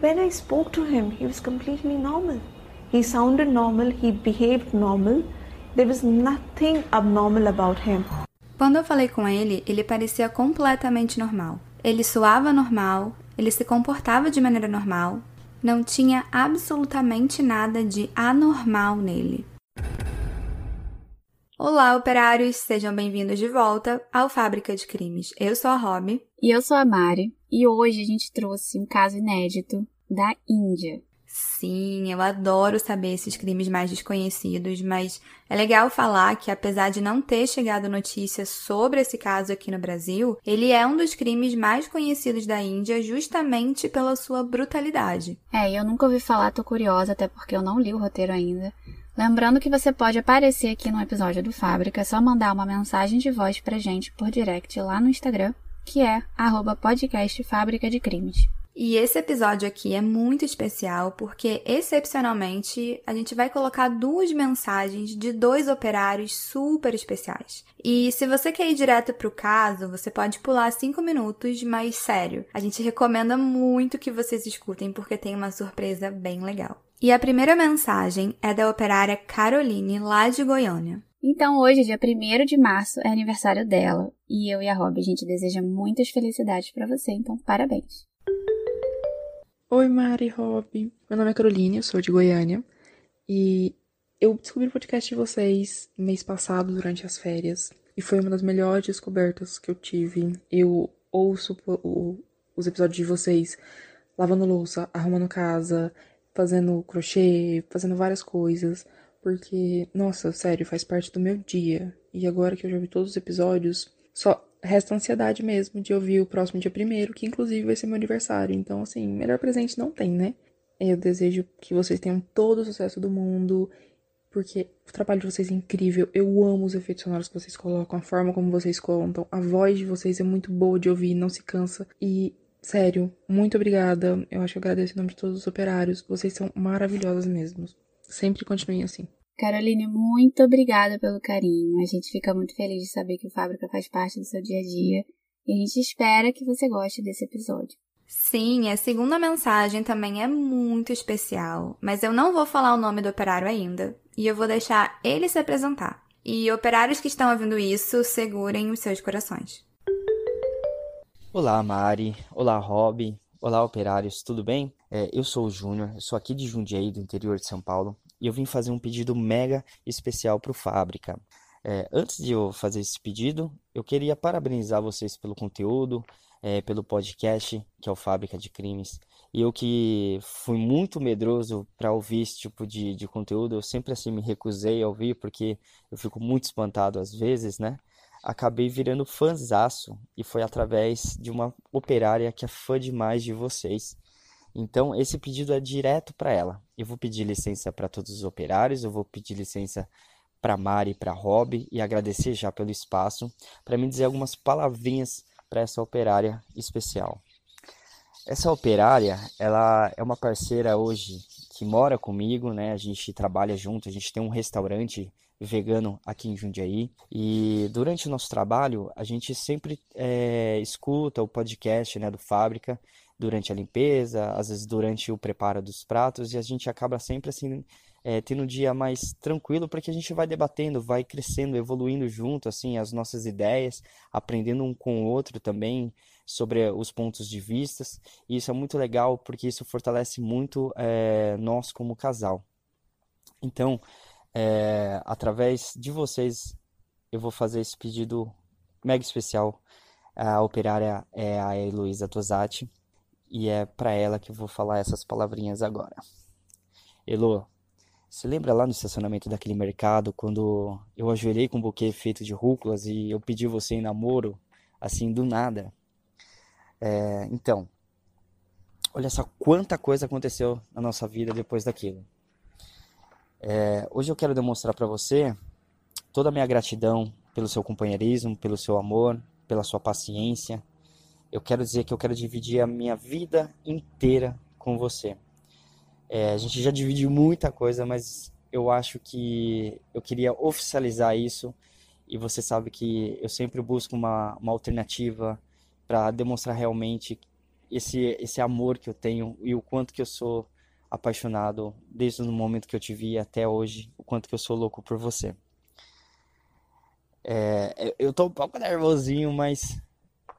When I spoke to him, he was completely normal. He sounded normal, he behaved normal. There was nothing abnormal about him. Quando eu falei com ele, ele parecia completamente normal. Ele suava normal, ele se comportava de maneira normal, não tinha absolutamente nada de anormal nele. Olá, operários! Sejam bem-vindos de volta ao Fábrica de Crimes. Eu sou a Rob. E eu sou a Mari. E hoje a gente trouxe um caso inédito da Índia. Sim, eu adoro saber esses crimes mais desconhecidos, mas é legal falar que, apesar de não ter chegado notícia sobre esse caso aqui no Brasil, ele é um dos crimes mais conhecidos da Índia justamente pela sua brutalidade. É, eu nunca ouvi falar, tô curiosa, até porque eu não li o roteiro ainda. Lembrando que você pode aparecer aqui no episódio do Fábrica, é só mandar uma mensagem de voz pra gente por direct lá no Instagram, que é arroba podcast Fábrica de Crimes. E esse episódio aqui é muito especial porque, excepcionalmente, a gente vai colocar duas mensagens de dois operários super especiais. E se você quer ir direto pro caso, você pode pular cinco minutos, mas sério, a gente recomenda muito que vocês escutem porque tem uma surpresa bem legal. E a primeira mensagem é da operária Caroline, lá de Goiânia. Então, hoje, dia 1 de março, é aniversário dela. E eu e a Rob, a gente deseja muitas felicidades para você, então parabéns. Oi, Mari Rob. Meu nome é Caroline, eu sou de Goiânia. E eu descobri o podcast de vocês mês passado, durante as férias. E foi uma das melhores descobertas que eu tive. Eu ouço os episódios de vocês lavando louça, arrumando casa, fazendo crochê, fazendo várias coisas. Porque, nossa, sério, faz parte do meu dia. E agora que eu já vi todos os episódios, só resta ansiedade mesmo de ouvir o próximo dia primeiro, que inclusive vai ser meu aniversário. Então, assim, melhor presente não tem, né? Eu desejo que vocês tenham todo o sucesso do mundo, porque o trabalho de vocês é incrível. Eu amo os efeitos sonoros que vocês colocam, a forma como vocês contam. A voz de vocês é muito boa de ouvir, não se cansa. E, sério, muito obrigada. Eu acho que eu agradeço em nome de todos os operários. Vocês são maravilhosas mesmo. Sempre continuem assim. Caroline, muito obrigada pelo carinho. A gente fica muito feliz de saber que o Fábrica faz parte do seu dia a dia e a gente espera que você goste desse episódio. Sim, a segunda mensagem também é muito especial, mas eu não vou falar o nome do operário ainda e eu vou deixar ele se apresentar. E operários que estão ouvindo isso, segurem os seus corações. Olá, Mari. Olá, Rob. Olá, operários. Tudo bem? É, eu sou o Júnior, sou aqui de Jundiaí, do interior de São Paulo, e eu vim fazer um pedido mega especial para o Fábrica. É, antes de eu fazer esse pedido, eu queria parabenizar vocês pelo conteúdo, é, pelo podcast, que é o Fábrica de Crimes. E eu que fui muito medroso para ouvir esse tipo de, de conteúdo, eu sempre assim me recusei a ouvir, porque eu fico muito espantado às vezes, né? Acabei virando fãzaço, e foi através de uma operária que é fã demais de vocês. Então, esse pedido é direto para ela. Eu vou pedir licença para todos os operários, eu vou pedir licença para Mari para Rob e agradecer já pelo espaço para me dizer algumas palavrinhas para essa operária especial. Essa operária, ela é uma parceira hoje que mora comigo, né? A gente trabalha junto, a gente tem um restaurante vegano aqui em Jundiaí e durante o nosso trabalho a gente sempre é, escuta o podcast né, do Fábrica durante a limpeza, às vezes durante o preparo dos pratos, e a gente acaba sempre assim é, tendo um dia mais tranquilo, porque a gente vai debatendo, vai crescendo, evoluindo junto, assim, as nossas ideias, aprendendo um com o outro também sobre os pontos de vistas, e isso é muito legal, porque isso fortalece muito é, nós como casal. Então, é, através de vocês, eu vou fazer esse pedido mega especial. A operária é a Heloísa Tosati, e é para ela que eu vou falar essas palavrinhas agora. Elo, você lembra lá no estacionamento daquele mercado quando eu ajoelhei com um buquê feito de rúculas e eu pedi você em namoro, assim, do nada? É, então, olha só quanta coisa aconteceu na nossa vida depois daquilo. É, hoje eu quero demonstrar para você toda a minha gratidão pelo seu companheirismo, pelo seu amor, pela sua paciência, eu quero dizer que eu quero dividir a minha vida inteira com você. É, a gente já dividiu muita coisa, mas eu acho que eu queria oficializar isso e você sabe que eu sempre busco uma, uma alternativa para demonstrar realmente esse, esse amor que eu tenho e o quanto que eu sou apaixonado desde o momento que eu te vi até hoje, o quanto que eu sou louco por você. É, eu tô um pouco nervosinho, mas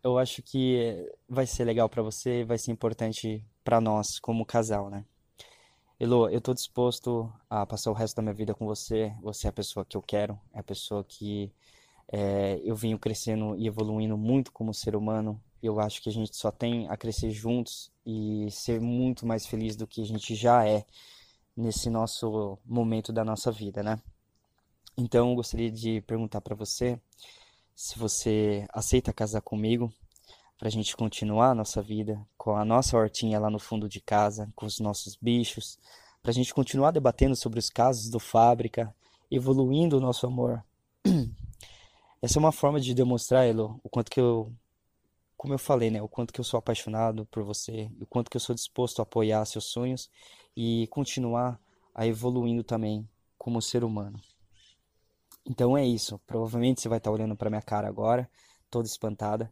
eu acho que vai ser legal para você, vai ser importante para nós como casal, né? Elo, eu tô disposto a passar o resto da minha vida com você. Você é a pessoa que eu quero, é a pessoa que é, eu venho crescendo e evoluindo muito como ser humano. Eu acho que a gente só tem a crescer juntos e ser muito mais feliz do que a gente já é nesse nosso momento da nossa vida, né? Então, eu gostaria de perguntar para você se você aceita casar comigo para a gente continuar a nossa vida com a nossa hortinha lá no fundo de casa, com os nossos bichos, para a gente continuar debatendo sobre os casos do fábrica, evoluindo o nosso amor. Essa é uma forma de demonstrar, Elo, o quanto que eu, como eu falei, né, o quanto que eu sou apaixonado por você, o quanto que eu sou disposto a apoiar seus sonhos e continuar a evoluindo também como ser humano. Então é isso. Provavelmente você vai estar olhando para minha cara agora, toda espantada.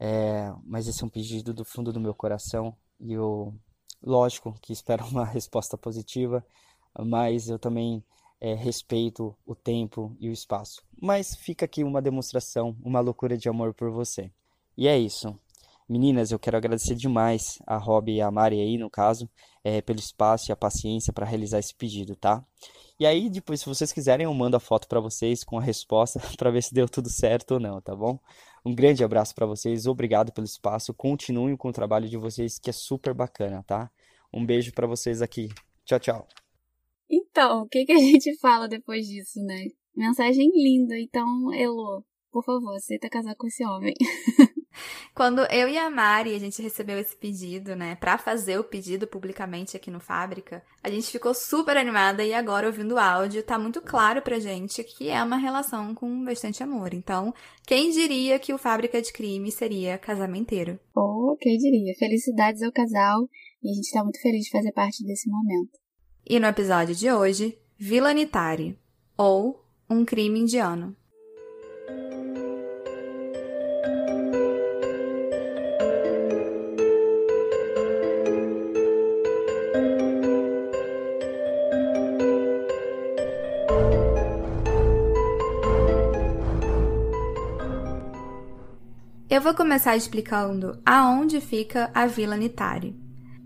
É, mas esse é um pedido do fundo do meu coração e eu, lógico, que espero uma resposta positiva, mas eu também é, respeito o tempo e o espaço. Mas fica aqui uma demonstração, uma loucura de amor por você. E é isso. Meninas, eu quero agradecer demais a Rob e a Mari aí, no caso, é, pelo espaço e a paciência para realizar esse pedido, tá? E aí, depois, se vocês quiserem, eu mando a foto para vocês com a resposta para ver se deu tudo certo ou não, tá bom? Um grande abraço para vocês, obrigado pelo espaço. Continuem com o trabalho de vocês, que é super bacana, tá? Um beijo para vocês aqui. Tchau, tchau. Então, o que, que a gente fala depois disso, né? Mensagem linda. Então, Elo, por favor, aceita casar com esse homem. Quando eu e a Mari, a gente recebeu esse pedido, né, para fazer o pedido publicamente aqui no Fábrica, a gente ficou super animada e agora ouvindo o áudio, tá muito claro pra gente que é uma relação com bastante amor. Então, quem diria que o Fábrica de Crime seria casamenteiro? Oh, quem diria? Felicidades ao casal e a gente tá muito feliz de fazer parte desse momento. E no episódio de hoje, Vilanitari, ou Um Crime Indiano. Eu vou começar explicando aonde fica a Vila Nitari.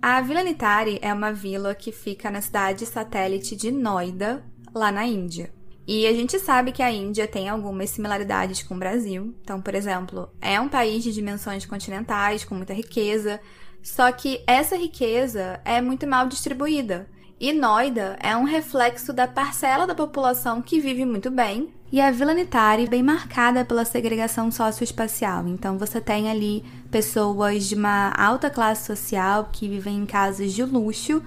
A Vila Nitari é uma vila que fica na cidade satélite de Noida, lá na Índia. E a gente sabe que a Índia tem algumas similaridades com o Brasil. Então, por exemplo, é um país de dimensões continentais, com muita riqueza, só que essa riqueza é muito mal distribuída. E Noida é um reflexo da parcela da população que vive muito bem, e a Vila Nitari bem marcada pela segregação socioespacial. Então você tem ali pessoas de uma alta classe social que vivem em casas de luxo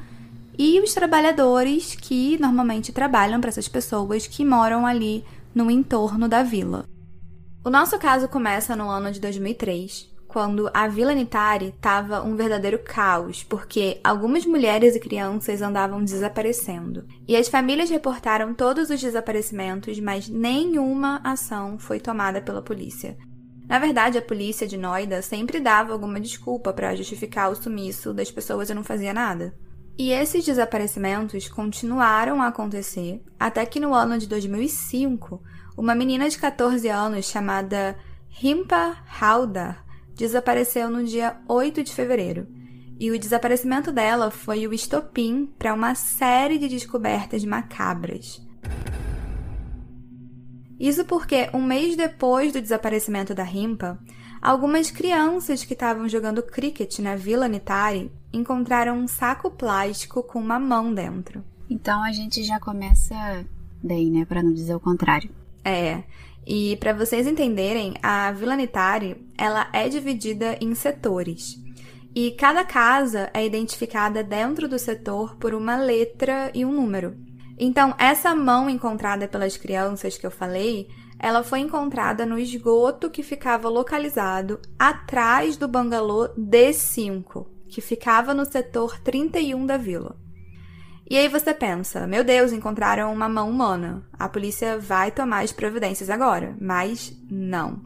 e os trabalhadores que normalmente trabalham para essas pessoas que moram ali no entorno da vila. O nosso caso começa no ano de 2003, quando a Vila Nitari estava um verdadeiro caos, porque algumas mulheres e crianças andavam desaparecendo. E as famílias reportaram todos os desaparecimentos, mas nenhuma ação foi tomada pela polícia. Na verdade, a polícia de Noida sempre dava alguma desculpa para justificar o sumiço das pessoas e não fazia nada. E esses desaparecimentos continuaram a acontecer até que no ano de 2005, uma menina de 14 anos chamada Rimpa Haldar desapareceu no dia 8 de fevereiro. E o desaparecimento dela foi o estopim para uma série de descobertas macabras. Isso porque, um mês depois do desaparecimento da Rimpa, algumas crianças que estavam jogando cricket na Vila Nitari encontraram um saco plástico com uma mão dentro. Então a gente já começa bem, né? Para não dizer o contrário. É. E para vocês entenderem, a Vila Nitari, ela é dividida em setores. E cada casa é identificada dentro do setor por uma letra e um número. Então, essa mão encontrada pelas crianças que eu falei, ela foi encontrada no esgoto que ficava localizado atrás do bangalô D5, que ficava no setor 31 da vila. E aí você pensa, meu Deus, encontraram uma mão humana. A polícia vai tomar as providências agora. Mas não.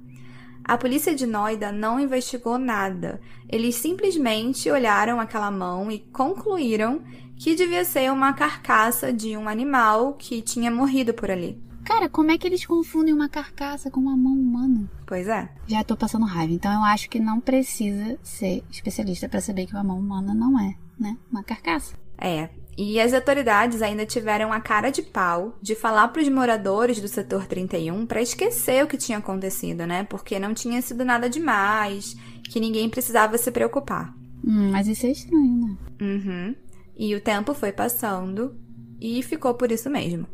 A polícia de Noida não investigou nada. Eles simplesmente olharam aquela mão e concluíram que devia ser uma carcaça de um animal que tinha morrido por ali. Cara, como é que eles confundem uma carcaça com uma mão humana? Pois é. Já tô passando raiva, então eu acho que não precisa ser especialista para saber que uma mão humana não é, né, uma carcaça. É, e as autoridades ainda tiveram a cara de pau de falar para os moradores do setor 31 para esquecer o que tinha acontecido, né? Porque não tinha sido nada demais, que ninguém precisava se preocupar. Hum, mas isso é estranho, né? Uhum. E o tempo foi passando e ficou por isso mesmo.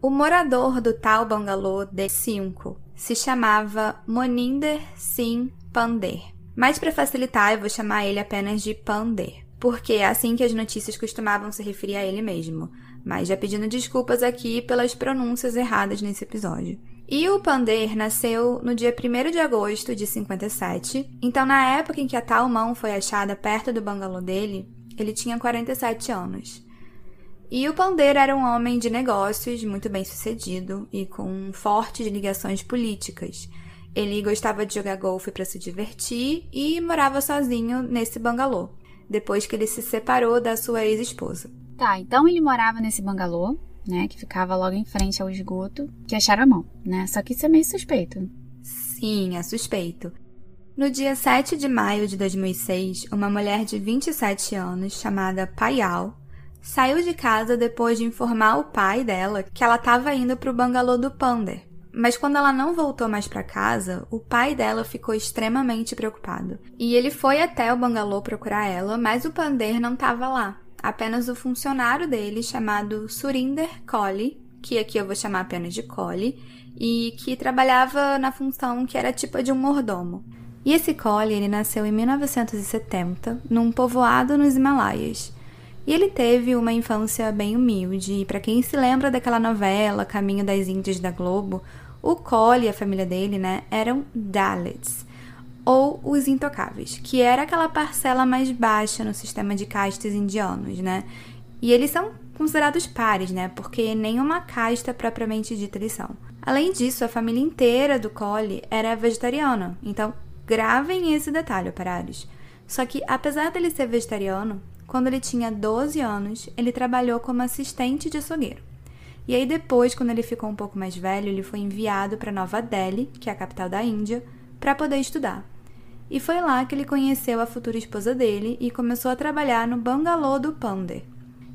O morador do tal bangalô D5 se chamava Moninder Singh Pander. Mas para facilitar, eu vou chamar ele apenas de Pander porque é assim que as notícias costumavam se referir a ele mesmo, mas já pedindo desculpas aqui pelas pronúncias erradas nesse episódio. E o Pander nasceu no dia 1 de agosto de 57, então na época em que a tal mão foi achada perto do bangalô dele, ele tinha 47 anos. E o Pander era um homem de negócios muito bem sucedido e com fortes ligações políticas. Ele gostava de jogar golfe para se divertir e morava sozinho nesse bangalô depois que ele se separou da sua ex-esposa. Tá, então ele morava nesse bangalô, né, que ficava logo em frente ao esgoto, que acharam a mão, né? Só que isso é meio suspeito. Sim, é suspeito. No dia 7 de maio de 2006, uma mulher de 27 anos, chamada Payal, saiu de casa depois de informar o pai dela que ela estava indo para o bangalô do Pander, mas quando ela não voltou mais para casa, o pai dela ficou extremamente preocupado. E ele foi até o bangalô procurar ela, mas o Pander não estava lá. Apenas o funcionário dele, chamado Surinder Kohli, que aqui eu vou chamar apenas de Kohli, e que trabalhava na função que era tipo de um mordomo. E esse Kohli, ele nasceu em 1970, num povoado nos Himalaias. E ele teve uma infância bem humilde, e para quem se lembra daquela novela Caminho das Índias da Globo, o Cole e a família dele, né, eram Dalits, ou os intocáveis, que era aquela parcela mais baixa no sistema de castas indianos, né? E eles são considerados pares, né? Porque nenhuma casta propriamente dita eles são. Além disso, a família inteira do Cole era vegetariana. Então, gravem esse detalhe, operários. Só que, apesar dele ser vegetariano, quando ele tinha 12 anos, ele trabalhou como assistente de açougueiro. E aí depois, quando ele ficou um pouco mais velho, ele foi enviado para Nova Delhi, que é a capital da Índia, para poder estudar. E foi lá que ele conheceu a futura esposa dele e começou a trabalhar no bangalô do Pander.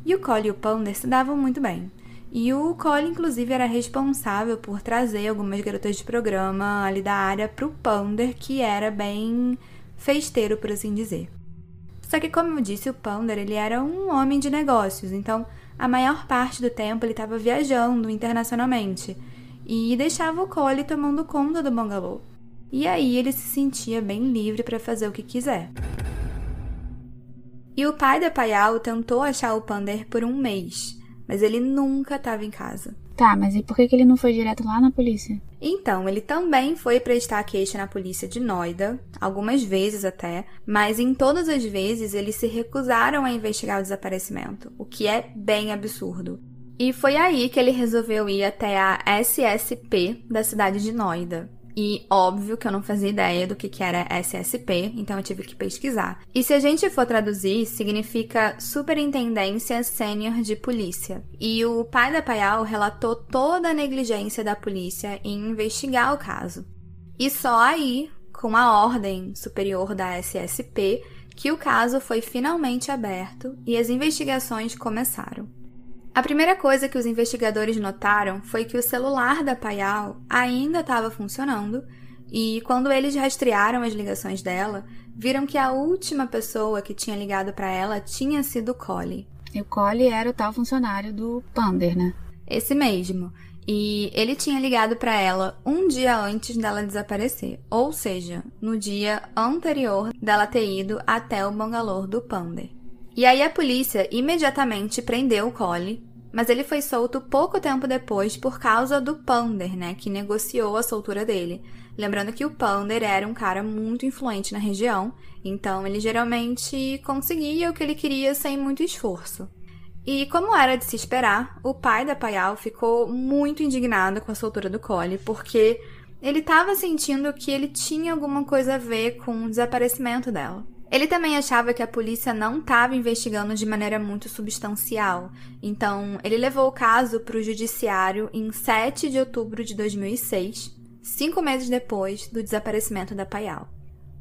E o Cole e o Pander se davam muito bem. E o Cole, inclusive, era responsável por trazer algumas garotas de programa ali da área para o Pander, que era bem festeiro, por assim dizer. Só que, como eu disse, o Pander ele era um homem de negócios, então a maior parte do tempo ele estava viajando internacionalmente e deixava o Cole tomando conta do bangalô. E aí ele se sentia bem livre para fazer o que quiser. E o pai da Payal tentou achar o Pander por um mês, mas ele nunca estava em casa. Tá, mas e por que ele não foi direto lá na polícia? Então, ele também foi prestar queixa na polícia de Noida, algumas vezes até, mas em todas as vezes eles se recusaram a investigar o desaparecimento, o que é bem absurdo. E foi aí que ele resolveu ir até a SSP da cidade de Noida, e óbvio que eu não fazia ideia do que, que era SSP, então eu tive que pesquisar. E se a gente for traduzir, significa Superintendência Sênior de Polícia. E o pai da Payal relatou toda a negligência da polícia em investigar o caso. E só aí, com a ordem superior da SSP, que o caso foi finalmente aberto e as investigações começaram. A primeira coisa que os investigadores notaram foi que o celular da Payal ainda estava funcionando e quando eles rastrearam as ligações dela, viram que a última pessoa que tinha ligado para ela tinha sido o Collie. E o Collie era o tal funcionário do Pander, né? Esse mesmo. E ele tinha ligado para ela um dia antes dela desaparecer, ou seja, no dia anterior dela ter ido até o bangalô do Pander. E aí a polícia imediatamente prendeu o Cole, mas ele foi solto pouco tempo depois por causa do Pander, né, que negociou a soltura dele. Lembrando que o Pander era um cara muito influente na região, então ele geralmente conseguia o que ele queria sem muito esforço. E como era de se esperar, o pai da Payal ficou muito indignado com a soltura do Cole, porque ele estava sentindo que ele tinha alguma coisa a ver com o desaparecimento dela. Ele também achava que a polícia não estava investigando de maneira muito substancial, então ele levou o caso para o judiciário em 7 de outubro de 2006, cinco meses depois do desaparecimento da Payal.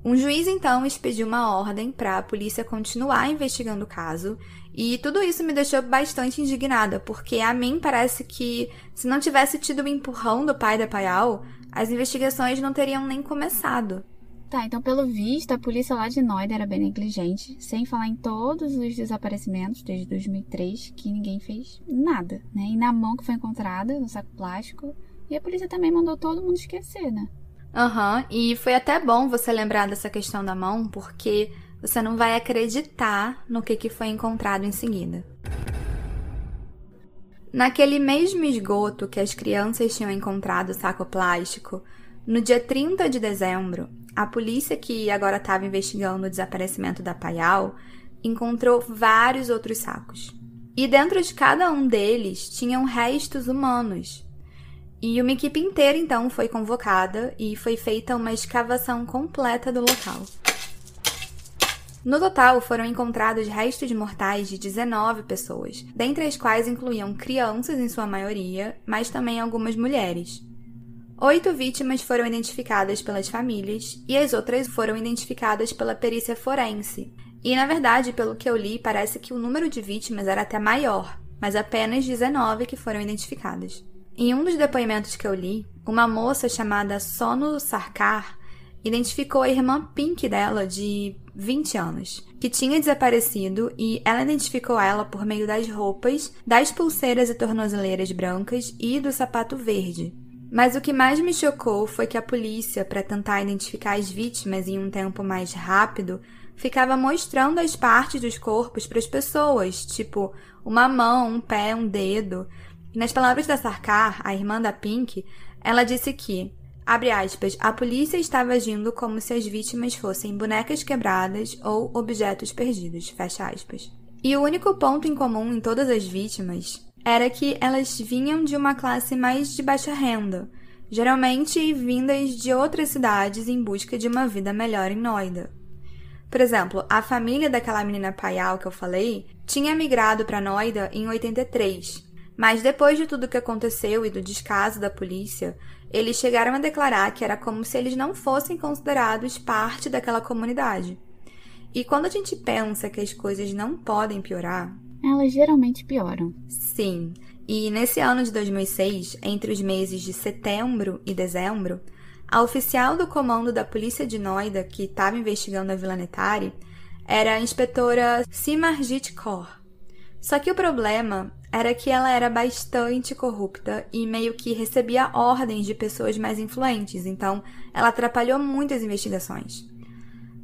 Um juiz então expediu uma ordem para a polícia continuar investigando o caso, e tudo isso me deixou bastante indignada, porque a mim parece que se não tivesse tido o empurrão do pai da Payal, as investigações não teriam nem começado. Tá, então pelo visto a polícia lá de Noida era bem negligente, sem falar em todos os desaparecimentos desde 2003 que ninguém fez nada, né? E na mão que foi encontrada, no saco plástico, e a polícia também mandou todo mundo esquecer, né? Aham, uhum, e foi até bom você lembrar dessa questão da mão, porque você não vai acreditar no que, que foi encontrado em seguida. Naquele mesmo esgoto que as crianças tinham encontrado o saco plástico, no dia 30 de dezembro, a polícia que agora estava investigando o desaparecimento da Payal encontrou vários outros sacos. E dentro de cada um deles tinham restos humanos. E uma equipe inteira então foi convocada e foi feita uma escavação completa do local. No total, foram encontrados restos mortais de 19 pessoas, dentre as quais incluíam crianças em sua maioria, mas também algumas mulheres. Oito vítimas foram identificadas pelas famílias e as outras foram identificadas pela perícia forense. E, na verdade, pelo que eu li, parece que o número de vítimas era até maior, mas apenas 19 que foram identificadas. Em um dos depoimentos que eu li, uma moça chamada Sono Sarkar identificou a irmã Pink dela, de 20 anos, que tinha desaparecido e ela identificou ela por meio das roupas, das pulseiras e tornozeleiras brancas e do sapato verde. Mas o que mais me chocou foi que a polícia, para tentar identificar as vítimas em um tempo mais rápido, ficava mostrando as partes dos corpos para as pessoas, tipo uma mão, um pé, um dedo. E nas palavras da Sarkar, a irmã da Pink, ela disse que, abre aspas, a polícia estava agindo como se as vítimas fossem bonecas quebradas ou objetos perdidos, fecha aspas. E o único ponto em comum em todas as vítimas era que elas vinham de uma classe mais de baixa renda, geralmente vindas de outras cidades em busca de uma vida melhor em Noida. Por exemplo, a família daquela menina Paial que eu falei tinha migrado para Noida em 83, mas depois de tudo que aconteceu e do descaso da polícia, eles chegaram a declarar que era como se eles não fossem considerados parte daquela comunidade. E quando a gente pensa que as coisas não podem piorar, elas geralmente pioram. Sim. E nesse ano de 2006, entre os meses de setembro e dezembro, a oficial do comando da polícia de Noida, que estava investigando a Vila Netari, era a inspetora Simarjit Kaur. Só que o problema era que ela era bastante corrupta e meio que recebia ordens de pessoas mais influentes, então ela atrapalhou muito as investigações.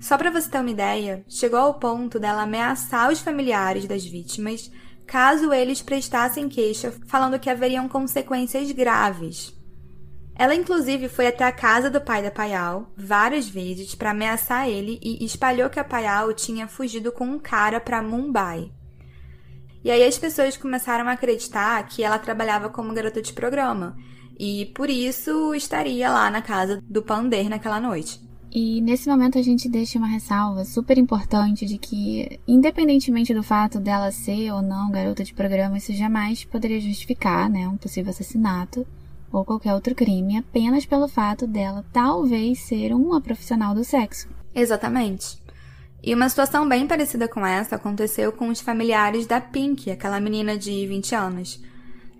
Só para você ter uma ideia, chegou ao ponto dela ameaçar os familiares das vítimas caso eles prestassem queixa, falando que haveriam consequências graves. Ela inclusive foi até a casa do pai da Payal várias vezes para ameaçar ele e espalhou que a Payal tinha fugido com um cara para Mumbai. E aí as pessoas começaram a acreditar que ela trabalhava como garota de programa e por isso estaria lá na casa do Pander naquela noite. E nesse momento a gente deixa uma ressalva super importante de que, independentemente do fato dela ser ou não garota de programa, isso jamais poderia justificar né, um possível assassinato ou qualquer outro crime apenas pelo fato dela talvez ser uma profissional do sexo. Exatamente. E uma situação bem parecida com essa aconteceu com os familiares da Pink, aquela menina de 20 anos.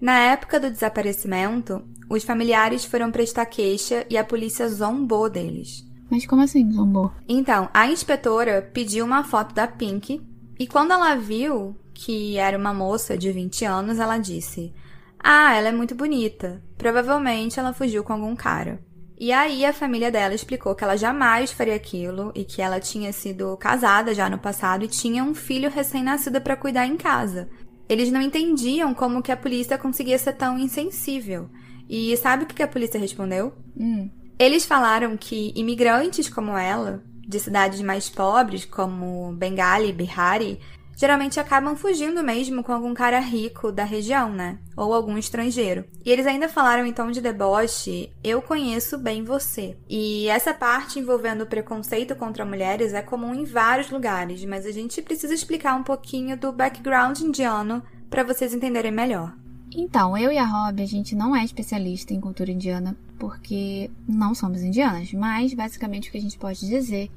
Na época do desaparecimento, os familiares foram prestar queixa e a polícia zombou deles. Mas como assim, zombou? Então, a inspetora pediu uma foto da Pink e quando ela viu que era uma moça de 20 anos, ela disse: Ah, ela é muito bonita. Provavelmente ela fugiu com algum cara. E aí a família dela explicou que ela jamais faria aquilo e que ela tinha sido casada já no passado e tinha um filho recém-nascido para cuidar em casa. Eles não entendiam como que a polícia conseguia ser tão insensível. E sabe o que a polícia respondeu? Hum. Eles falaram que imigrantes como ela, de cidades mais pobres como Bengali e Bihari, geralmente acabam fugindo mesmo com algum cara rico da região, né? Ou algum estrangeiro. E eles ainda falaram então de deboche, eu conheço bem você. E essa parte envolvendo o preconceito contra mulheres é comum em vários lugares, mas a gente precisa explicar um pouquinho do background indiano para vocês entenderem melhor. Então, eu e a Rob, a gente não é especialista em cultura indiana porque não somos indianas, mas basicamente o que a gente pode dizer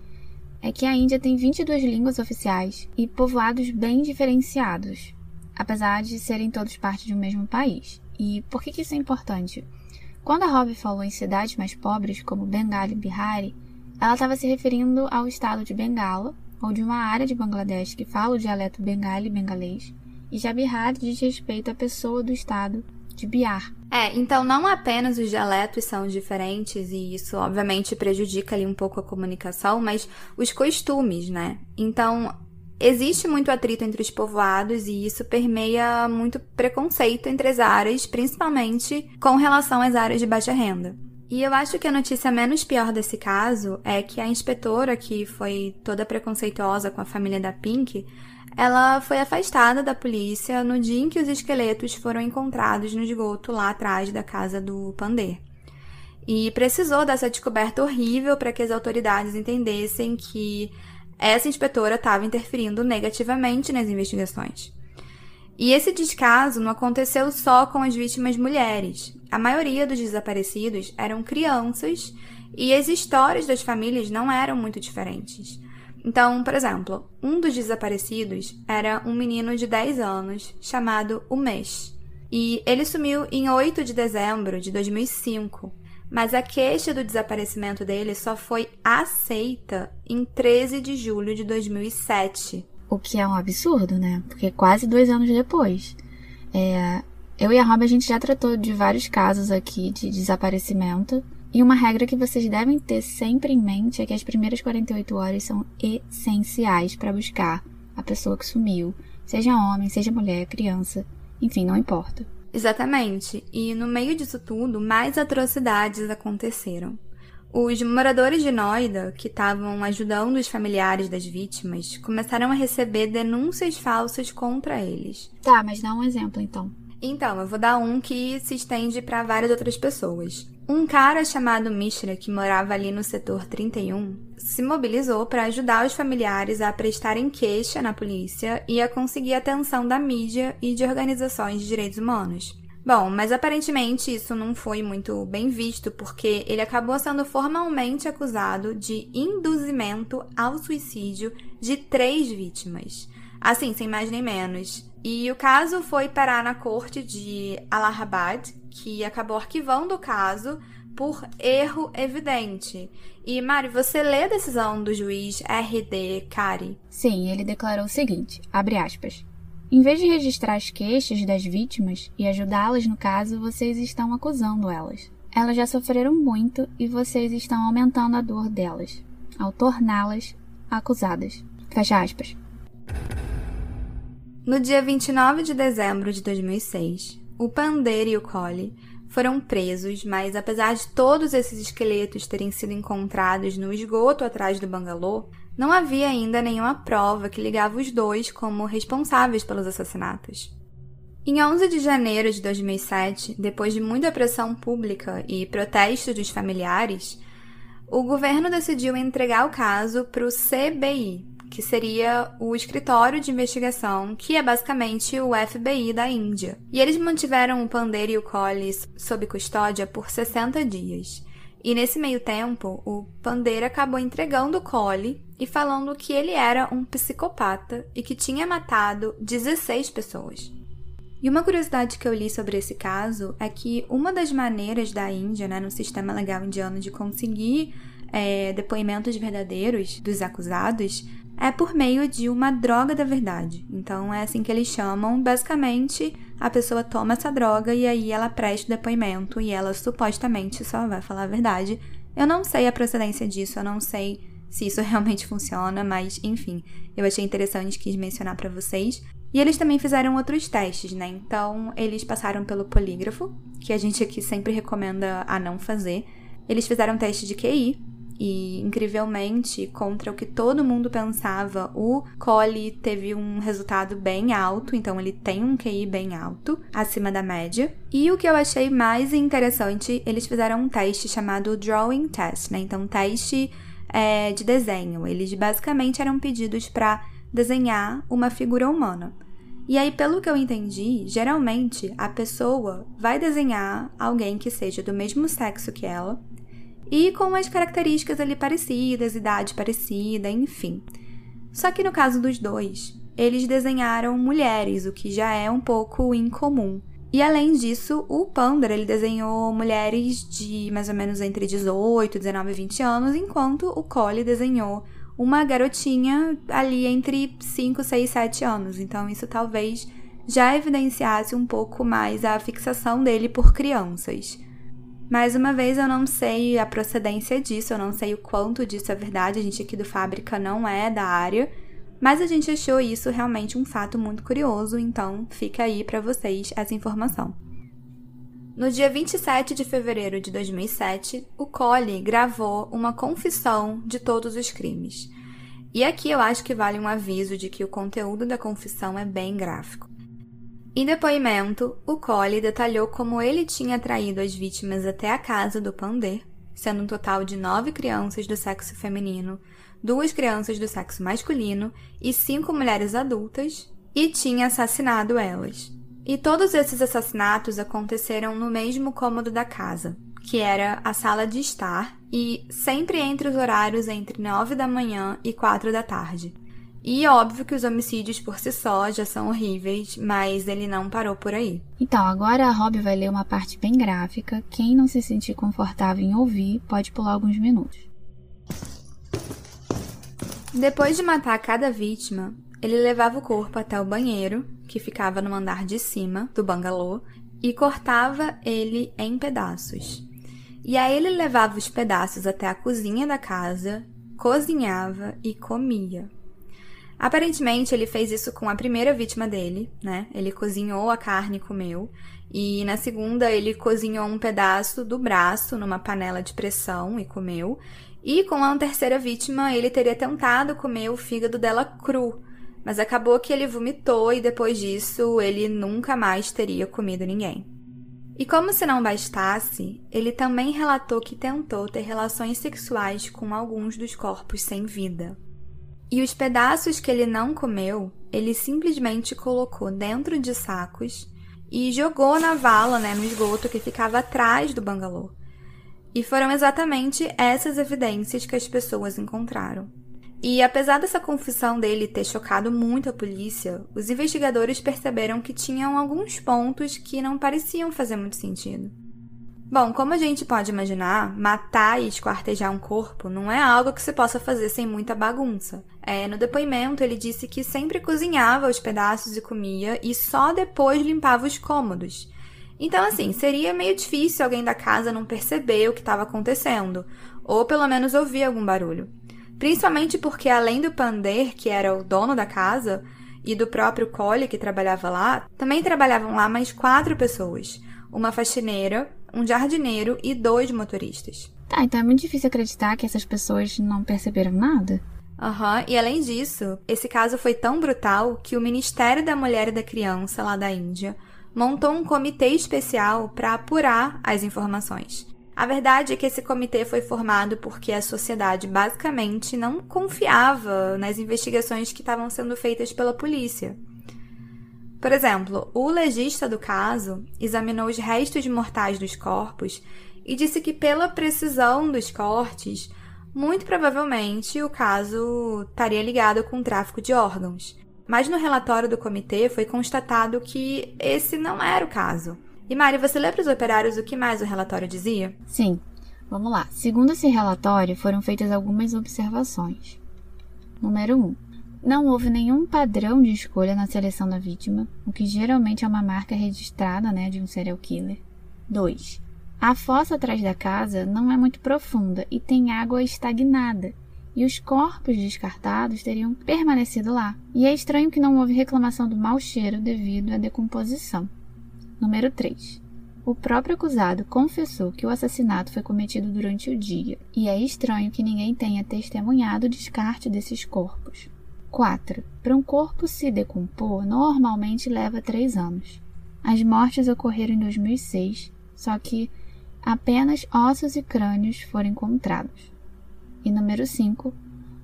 é que a Índia tem 22 línguas oficiais e povoados bem diferenciados, apesar de serem todos parte de um mesmo país. E por que, que isso é importante? Quando a Rob falou em cidades mais pobres, como Bengal e Bihar, ela estava se referindo ao estado de Bengala, ou de uma área de Bangladesh que fala o dialeto bengali bengalês, e já Bihar diz respeito à pessoa do estado de Bihar. É, então não apenas os dialetos são diferentes e isso obviamente prejudica ali um pouco a comunicação, mas os costumes, né? Então existe muito atrito entre os povoados e isso permeia muito preconceito entre as áreas, principalmente com relação às áreas de baixa renda. E eu acho que a notícia menos pior desse caso é que a inspetora, que foi toda preconceituosa com a família da Pink, ela foi afastada da polícia no dia em que os esqueletos foram encontrados no esgoto lá atrás da casa do Pander. E precisou dessa descoberta horrível para que as autoridades entendessem que essa inspetora estava interferindo negativamente nas investigações. E esse descaso não aconteceu só com as vítimas mulheres. A maioria dos desaparecidos eram crianças e as histórias das famílias não eram muito diferentes. Então, por exemplo, um dos desaparecidos era um menino de 10 anos chamado Umesh. E ele sumiu em 8 de dezembro de 2005, mas a queixa do desaparecimento dele só foi aceita em 13 de julho de 2007. O que é um absurdo, né? Porque quase dois anos depois. É, eu e a Rob, a gente já tratou de vários casos aqui de desaparecimento. E uma regra que vocês devem ter sempre em mente é que as primeiras 48 horas são essenciais para buscar a pessoa que sumiu, seja homem, seja mulher, criança, enfim, não importa. Exatamente. E no meio disso tudo, mais atrocidades aconteceram. Os moradores de Noida, que estavam ajudando os familiares das vítimas, começaram a receber denúncias falsas contra eles. Tá, mas dá um exemplo então. Então, eu vou dar um que se estende para várias outras pessoas. Um cara chamado Mishra, que morava ali no setor 31, se mobilizou para ajudar os familiares a prestarem queixa na polícia e a conseguir atenção da mídia e de organizações de direitos humanos. Bom, mas aparentemente isso não foi muito bem visto, porque ele acabou sendo formalmente acusado de induzimento ao suicídio de três vítimas. Assim, sem mais nem menos. E o caso foi parar na corte de Allahabad, que acabou arquivando o caso por erro evidente. E, Mari, você lê a decisão do juiz R.D. Kari? Sim, ele declarou o seguinte, abre aspas, em vez de registrar as queixas das vítimas e ajudá-las no caso, vocês estão acusando elas. Elas já sofreram muito e vocês estão aumentando a dor delas, ao torná-las acusadas. Fecha aspas. No dia 29 de dezembro de 2006, o Pander e o Collie foram presos, mas apesar de todos esses esqueletos terem sido encontrados no esgoto atrás do bangalô, não havia ainda nenhuma prova que ligava os dois como responsáveis pelos assassinatos. Em 11 de janeiro de 2007, depois de muita pressão pública e protestos dos familiares, o governo decidiu entregar o caso para o CBI, que seria o escritório de investigação, que é basicamente o FBI da Índia. E eles mantiveram o Pander e o Collis sob custódia por 60 dias. E nesse meio tempo, o Pander acabou entregando o Collie e falando que ele era um psicopata e que tinha matado 16 pessoas. E uma curiosidade que eu li sobre esse caso é que uma das maneiras da Índia, né, no sistema legal indiano, de conseguir é, depoimentos verdadeiros dos acusados é por meio de uma droga da verdade. Então é assim que eles chamam. Basicamente, a pessoa toma essa droga e aí ela presta depoimento e ela supostamente só vai falar a verdade. Eu não sei a procedência disso, eu não sei se isso realmente funciona, mas enfim, eu achei interessante quis mencionar para vocês. E eles também fizeram outros testes, né? Então, eles passaram pelo polígrafo, que a gente aqui sempre recomenda a não fazer. Eles fizeram teste de QI, e, incrivelmente, contra o que todo mundo pensava, o Collie teve um resultado bem alto, então ele tem um QI bem alto, acima da média. E o que eu achei mais interessante, eles fizeram um teste chamado Drawing Test, né? Então, teste é, de desenho. Eles basicamente eram pedidos para desenhar uma figura humana. E aí, pelo que eu entendi, geralmente a pessoa vai desenhar alguém que seja do mesmo sexo que ela e com as características ali parecidas, idade parecida, enfim. Só que no caso dos dois, eles desenharam mulheres, o que já é um pouco incomum. E além disso, o Pander ele desenhou mulheres de mais ou menos entre 18, 19 e 20 anos, enquanto o Collie desenhou uma garotinha ali entre 5, 6, 7 anos. Então, isso talvez já evidenciasse um pouco mais a fixação dele por crianças. Mais uma vez, eu não sei a procedência disso, eu não sei o quanto disso é verdade. A gente aqui do Fábrica não é da área, mas a gente achou isso realmente um fato muito curioso, então fica aí para vocês essa informação. No dia 27 de fevereiro de 2007, o Collie gravou uma confissão de todos os crimes. E aqui eu acho que vale um aviso de que o conteúdo da confissão é bem gráfico. Em depoimento, o Collie detalhou como ele tinha traído as vítimas até a casa do Pandê, sendo um total de nove crianças do sexo feminino, duas crianças do sexo masculino e cinco mulheres adultas, e tinha assassinado elas. E todos esses assassinatos aconteceram no mesmo cômodo da casa, que era a sala de estar, e sempre entre os horários entre 9 da manhã e 4 da tarde. E óbvio que os homicídios por si só já são horríveis, mas ele não parou por aí. Então, agora a Rob vai ler uma parte bem gráfica. Quem não se sentir confortável em ouvir, pode pular alguns minutos. Depois de matar cada vítima, ele levava o corpo até o banheiro, que ficava no andar de cima do bangalô, e cortava ele em pedaços. E aí ele levava os pedaços até a cozinha da casa, cozinhava e comia. Aparentemente ele fez isso com a primeira vítima dele, né? Ele cozinhou a carne e comeu. E na segunda ele cozinhou um pedaço do braço numa panela de pressão e comeu. E com a terceira vítima ele teria tentado comer o fígado dela cru, mas acabou que ele vomitou e depois disso ele nunca mais teria comido ninguém. E como se não bastasse, ele também relatou que tentou ter relações sexuais com alguns dos corpos sem vida. E os pedaços que ele não comeu, ele simplesmente colocou dentro de sacos e jogou na vala, né, no esgoto que ficava atrás do bangalô. E foram exatamente essas evidências que as pessoas encontraram. E apesar dessa confissão dele ter chocado muito a polícia, os investigadores perceberam que tinham alguns pontos que não pareciam fazer muito sentido. Bom, como a gente pode imaginar, matar e esquartejar um corpo não é algo que se possa fazer sem muita bagunça. É, no depoimento, ele disse que sempre cozinhava os pedaços e comia e só depois limpava os cômodos. Então, assim, seria meio difícil alguém da casa não perceber o que estava acontecendo, ou pelo menos ouvir algum barulho. Principalmente porque, além do Pander, que era o dono da casa, e do próprio Cole, que trabalhava lá, também trabalhavam lá mais quatro pessoas: uma faxineira, um jardineiro e dois motoristas. Tá, então é muito difícil acreditar que essas pessoas não perceberam nada. Aham, uhum. e além disso, esse caso foi tão brutal que o Ministério da Mulher e da Criança, lá da Índia, montou um comitê especial para apurar as informações. A verdade é que esse comitê foi formado porque a sociedade basicamente não confiava nas investigações que estavam sendo feitas pela polícia. Por exemplo, o legista do caso examinou os restos mortais dos corpos e disse que, pela precisão dos cortes, muito provavelmente o caso estaria ligado com o tráfico de órgãos. Mas no relatório do comitê foi constatado que esse não era o caso. E Mari, você lê para os operários o que mais o relatório dizia? Sim. Vamos lá. Segundo esse relatório, foram feitas algumas observações. Número 1. Um, não houve nenhum padrão de escolha na seleção da vítima, o que geralmente é uma marca registrada né, de um serial killer. 2. A fossa atrás da casa não é muito profunda e tem água estagnada, e os corpos descartados teriam permanecido lá. E é estranho que não houve reclamação do mau cheiro devido à decomposição. Número 3. o próprio acusado confessou que o assassinato foi cometido durante o dia, e é estranho que ninguém tenha testemunhado o descarte desses corpos. 4. Para um corpo se decompor, normalmente leva 3 anos. As mortes ocorreram em 2006, só que apenas ossos e crânios foram encontrados. E número 5.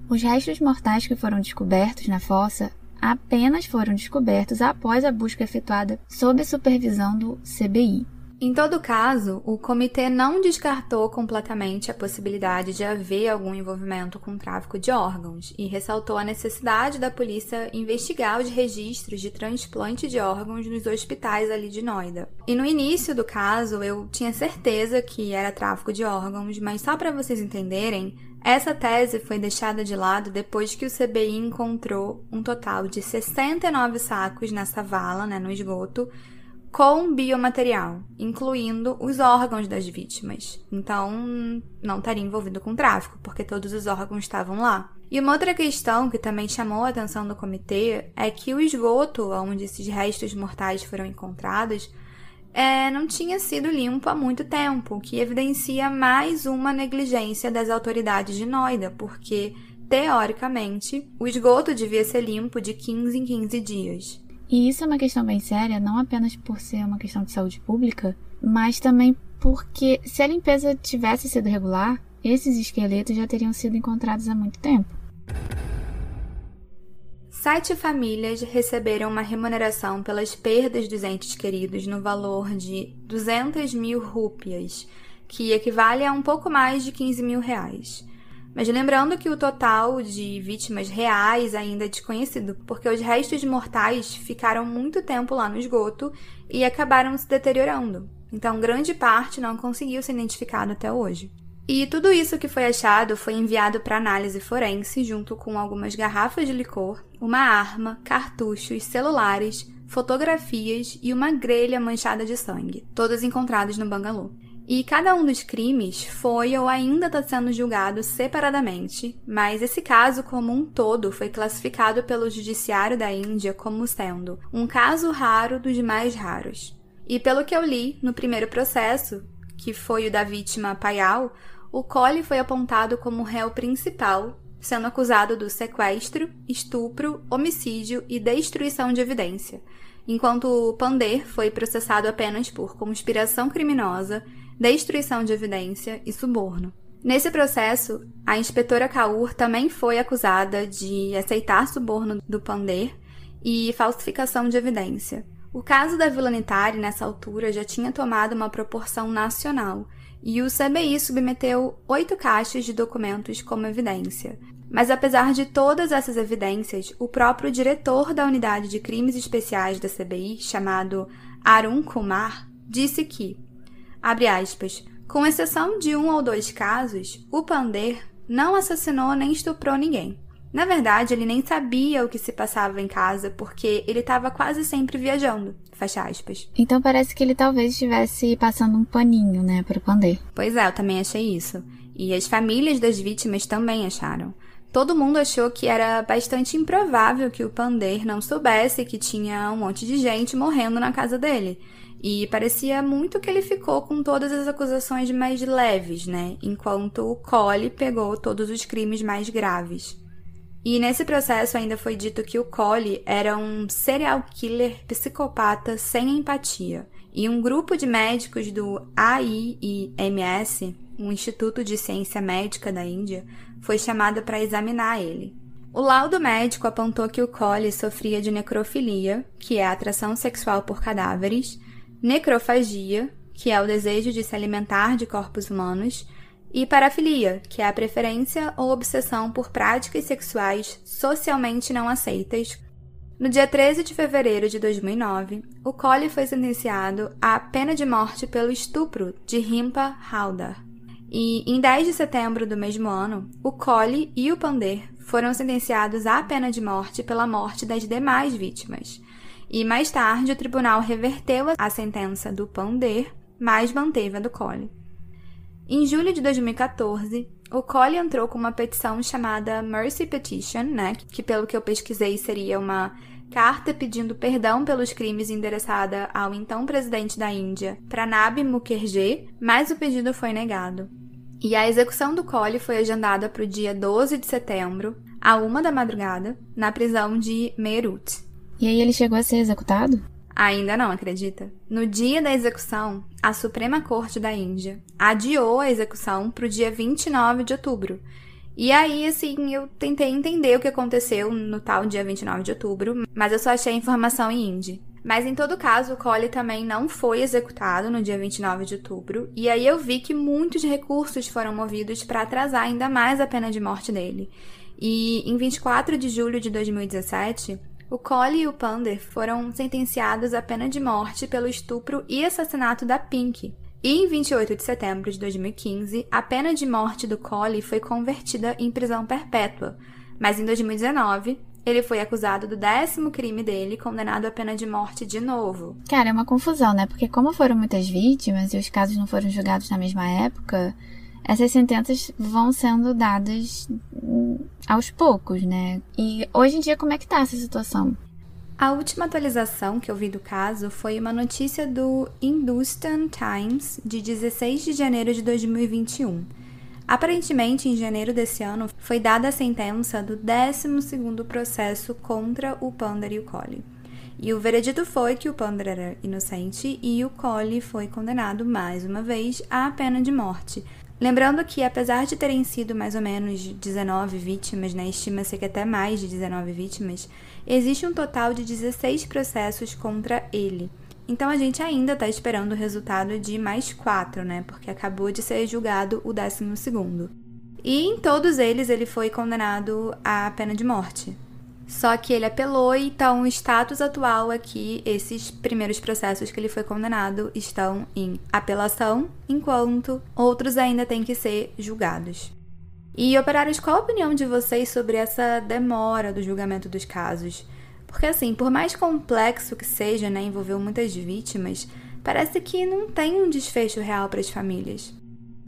Os restos mortais que foram descobertos na fossa apenas foram descobertos após a busca efetuada sob supervisão do CBI. Em todo caso, o comitê não descartou completamente a possibilidade de haver algum envolvimento com tráfico de órgãos e ressaltou a necessidade da polícia investigar os registros de transplante de órgãos nos hospitais ali de Noida. E no início do caso, eu tinha certeza que era tráfico de órgãos, mas só para vocês entenderem, essa tese foi deixada de lado depois que o CBI encontrou um total de 69 sacos nessa vala, né, no esgoto, com biomaterial, incluindo os órgãos das vítimas. Então, não estaria envolvido com tráfico, porque todos os órgãos estavam lá. E uma outra questão que também chamou a atenção do comitê é que o esgoto onde esses restos mortais foram encontrados é, não tinha sido limpo há muito tempo, o que evidencia mais uma negligência das autoridades de Noida, porque, teoricamente, o esgoto devia ser limpo de 15 em 15 dias. E isso é uma questão bem séria, não apenas por ser uma questão de saúde pública, mas também porque se a limpeza tivesse sido regular, esses esqueletos já teriam sido encontrados há muito tempo. Sete famílias receberam uma remuneração pelas perdas dos entes queridos no valor de 200 mil rúpias, que equivale a um pouco mais de 15 mil reais. Mas lembrando que o total de vítimas reais ainda é desconhecido, porque os restos mortais ficaram muito tempo lá no esgoto e acabaram se deteriorando. Então, grande parte não conseguiu ser identificado até hoje. E tudo isso que foi achado foi enviado para análise forense, junto com algumas garrafas de licor, uma arma, cartuchos, celulares, fotografias e uma grelha manchada de sangue, todos encontrados no bangalô. E cada um dos crimes foi ou ainda está sendo julgado separadamente, mas esse caso como um todo foi classificado pelo Judiciário da Índia como sendo um caso raro dos mais raros. E pelo que eu li no primeiro processo, que foi o da vítima Payal, o Cole foi apontado como réu principal, sendo acusado do sequestro, estupro, homicídio e destruição de evidência, enquanto o Pander foi processado apenas por conspiração criminosa destruição de evidência e suborno. Nesse processo, a inspetora Kaur também foi acusada de aceitar suborno do Pander e falsificação de evidência. O caso da Vila Nitari, nessa altura, já tinha tomado uma proporção nacional e o CBI submeteu oito caixas de documentos como evidência. Mas apesar de todas essas evidências, o próprio diretor da unidade de crimes especiais da CBI, chamado Arun Kumar, disse que Abre aspas. Com exceção de um ou dois casos, o Pander não assassinou nem estuprou ninguém. Na verdade, ele nem sabia o que se passava em casa porque ele estava quase sempre viajando. Fecha aspas. Então parece que ele talvez estivesse passando um paninho, né, para o Pander. Pois é, eu também achei isso. E as famílias das vítimas também acharam. Todo mundo achou que era bastante improvável que o Pander não soubesse que tinha um monte de gente morrendo na casa dele. E parecia muito que ele ficou com todas as acusações mais leves, né? Enquanto o Cole pegou todos os crimes mais graves. E nesse processo ainda foi dito que o Cole era um serial killer psicopata sem empatia. E um grupo de médicos do AIIMS, um Instituto de Ciência Médica da Índia, foi chamado para examinar ele. O laudo médico apontou que o Cole sofria de necrofilia, que é atração sexual por cadáveres, necrofagia, que é o desejo de se alimentar de corpos humanos, e parafilia, que é a preferência ou obsessão por práticas sexuais socialmente não aceitas. No dia 13 de fevereiro de 2009, o Cole foi sentenciado à pena de morte pelo estupro de Rimpa Haldar. E em 10 de setembro do mesmo ano, o Cole e o Pander foram sentenciados à pena de morte pela morte das demais vítimas, e mais tarde o tribunal reverteu a sentença do Pander, mas manteve a do Cole. Em julho de 2014, o Cole entrou com uma petição chamada Mercy Petition, né, que pelo que eu pesquisei seria uma carta pedindo perdão pelos crimes endereçada ao então presidente da Índia, Pranab Mukherjee, mas o pedido foi negado. E a execução do Cole foi agendada para o dia 12 de setembro, à uma da madrugada, na prisão de Meerut. E aí ele chegou a ser executado? Ainda não, acredita? No dia da execução, a Suprema Corte da Índia adiou a execução para o dia 29 de outubro. E aí, assim, eu tentei entender o que aconteceu no tal dia 29 de outubro, mas eu só achei a informação em hindi. Mas em todo caso, o Cole também não foi executado no dia 29 de outubro, e aí eu vi que muitos recursos foram movidos para atrasar ainda mais a pena de morte dele. E em 24 de julho de 2017, o Cole e o Pander foram sentenciados à pena de morte pelo estupro e assassinato da Pink. E em 28 de setembro de 2015, a pena de morte do Cole foi convertida em prisão perpétua, mas em 2019 ele foi acusado do décimo crime dele, condenado à pena de morte de novo. Cara, é uma confusão, né? Porque como foram muitas vítimas e os casos não foram julgados na mesma época, essas sentenças vão sendo dadas aos poucos, né? E hoje em dia, como é que tá essa situação? A última atualização que eu vi do caso foi uma notícia do Hindustan Times de 16 de janeiro de 2021. Aparentemente, em janeiro desse ano, foi dada a sentença do 12º processo contra o Pander e o Collie. E o veredito foi que o Pander era inocente e o Collie foi condenado mais uma vez à pena de morte, Lembrando que, apesar de terem sido mais ou menos 19 vítimas, né, estima-se que até mais de 19 vítimas, existe um total de 16 processos contra ele. Então a gente ainda está esperando o resultado de mais quatro, né? Porque acabou de ser julgado o 12 segundo. E em todos eles ele foi condenado à pena de morte. Só que ele apelou, então o status atual é que esses primeiros processos que ele foi condenado estão em apelação, enquanto outros ainda têm que ser julgados. E, operários, qual a opinião de vocês sobre essa demora do julgamento dos casos? Porque, assim, por mais complexo que seja, né, envolveu muitas vítimas, parece que não tem um desfecho real para as famílias.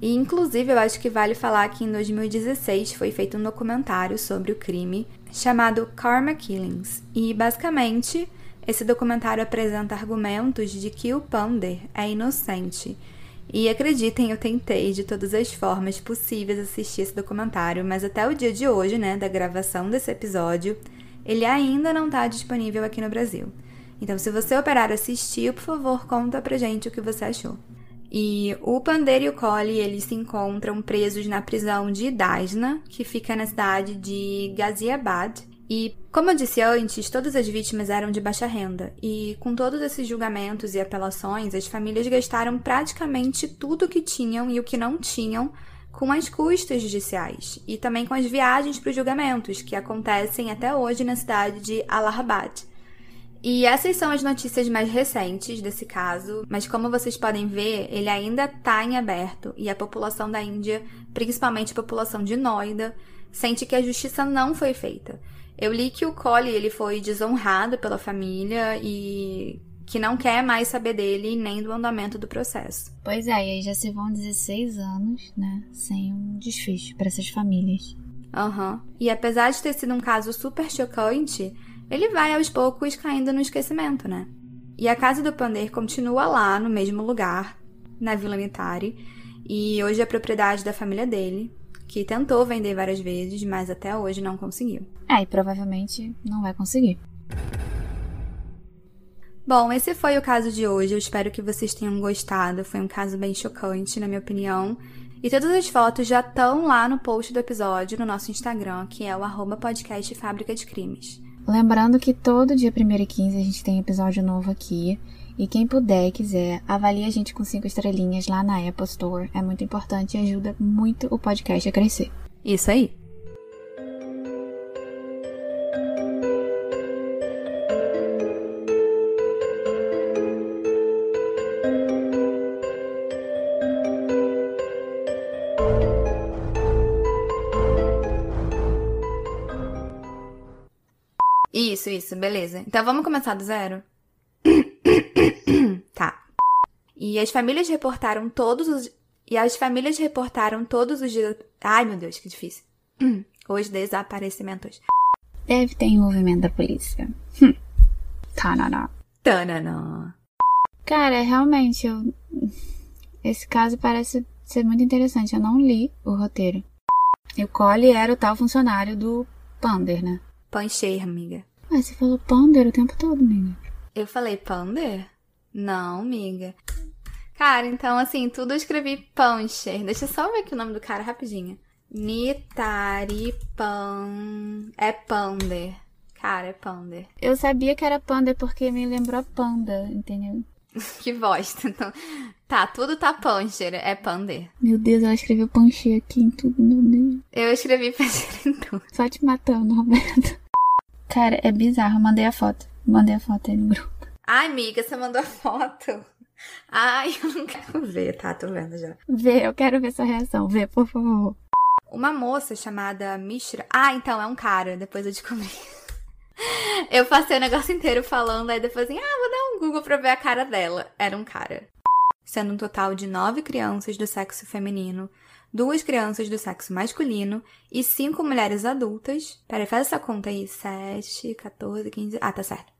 E, inclusive, eu acho que vale falar que em 2016 foi feito um documentário sobre o crime chamado Karma Killings. E, basicamente, esse documentário apresenta argumentos de que o Pander é inocente. E acreditem, eu tentei de todas as formas possíveis assistir esse documentário, mas até o dia de hoje, né, da gravação desse episódio, ele ainda não está disponível aqui no Brasil. Então, se você operar assistir, por favor, conta pra gente o que você achou. E o Pander e o Collie, eles se encontram presos na prisão de Dasna, que fica na cidade de Ghaziabad. E, como eu disse antes, todas as vítimas eram de baixa renda. E com todos esses julgamentos e apelações, as famílias gastaram praticamente tudo o que tinham e o que não tinham com as custas judiciais e também com as viagens para os julgamentos, que acontecem até hoje na cidade de Allahabad. E essas são as notícias mais recentes desse caso, mas como vocês podem ver, ele ainda está em aberto e a população da Índia, principalmente a população de Noida, sente que a justiça não foi feita. Eu li que o Cole ele foi desonrado pela família e que não quer mais saber dele nem do andamento do processo. Pois é, e aí já se vão 16 anos, né, sem um desfecho para essas famílias. Aham. Uhum. E apesar de ter sido um caso super chocante, ele vai aos poucos caindo no esquecimento, né? E a casa do Pander continua lá, no mesmo lugar, na Vila Nitari, e hoje é propriedade da família dele, que tentou vender várias vezes, mas até hoje não conseguiu. É, e provavelmente não vai conseguir. Bom, esse foi o caso de hoje. Eu espero que vocês tenham gostado. Foi um caso bem chocante, na minha opinião. E todas as fotos já estão lá no post do episódio no nosso Instagram, que é o arroba podcast Fábrica de Crimes. Lembrando que todo dia 1 e 15 a gente tem episódio novo aqui. E quem puder e quiser, avalie a gente com 5 estrelinhas lá na Apple Store. É muito importante e ajuda muito o podcast a crescer. Isso aí. Isso, beleza. Então vamos começar do zero? tá. E as famílias reportaram todos os. E as famílias reportaram todos os dias. Ai, meu Deus, que difícil. Os desaparecimentos. Deve ter envolvimento da polícia. Hum. Tanana. Tanana. Cara, realmente, eu... esse caso parece ser muito interessante. Eu não li o roteiro. E o Cole era o tal funcionário do Pander, né? Pancher, amiga. Mas você falou Pander o tempo todo, amiga. Eu falei Pander? Não, amiga. Cara, então assim, tudo eu escrevi Pancher. Deixa eu só ver aqui o nome do cara rapidinho. Nitaripan. É Pander. Cara, é Pander. Eu sabia que era Pander porque me lembrou Panda, entendeu? que bosta. Então, tá, tudo tá Pancher. É Pander. Meu Deus, ela escreveu Pancher aqui em tudo, meu Deus. Eu escrevi Pancher em tudo. Só te matando, Roberto. Cara, é bizarro. Mandei a foto. Mandei a foto aí no grupo. Ai, amiga, você mandou a foto. Ai, eu não quero ver. Tá, tô vendo já. Vê, eu quero ver sua reação. Vê, por favor. Uma moça chamada Mishra. Ah, então é um cara. Depois eu descobri. Eu passei o negócio inteiro falando, aí depois assim, ah, vou dar um Google pra ver a cara dela. Era um cara. Sendo um total de nove crianças do sexo feminino, duas crianças do sexo masculino e cinco mulheres adultas. Peraí, faz essa conta aí. Sete, 14, 15. Ah, tá certo.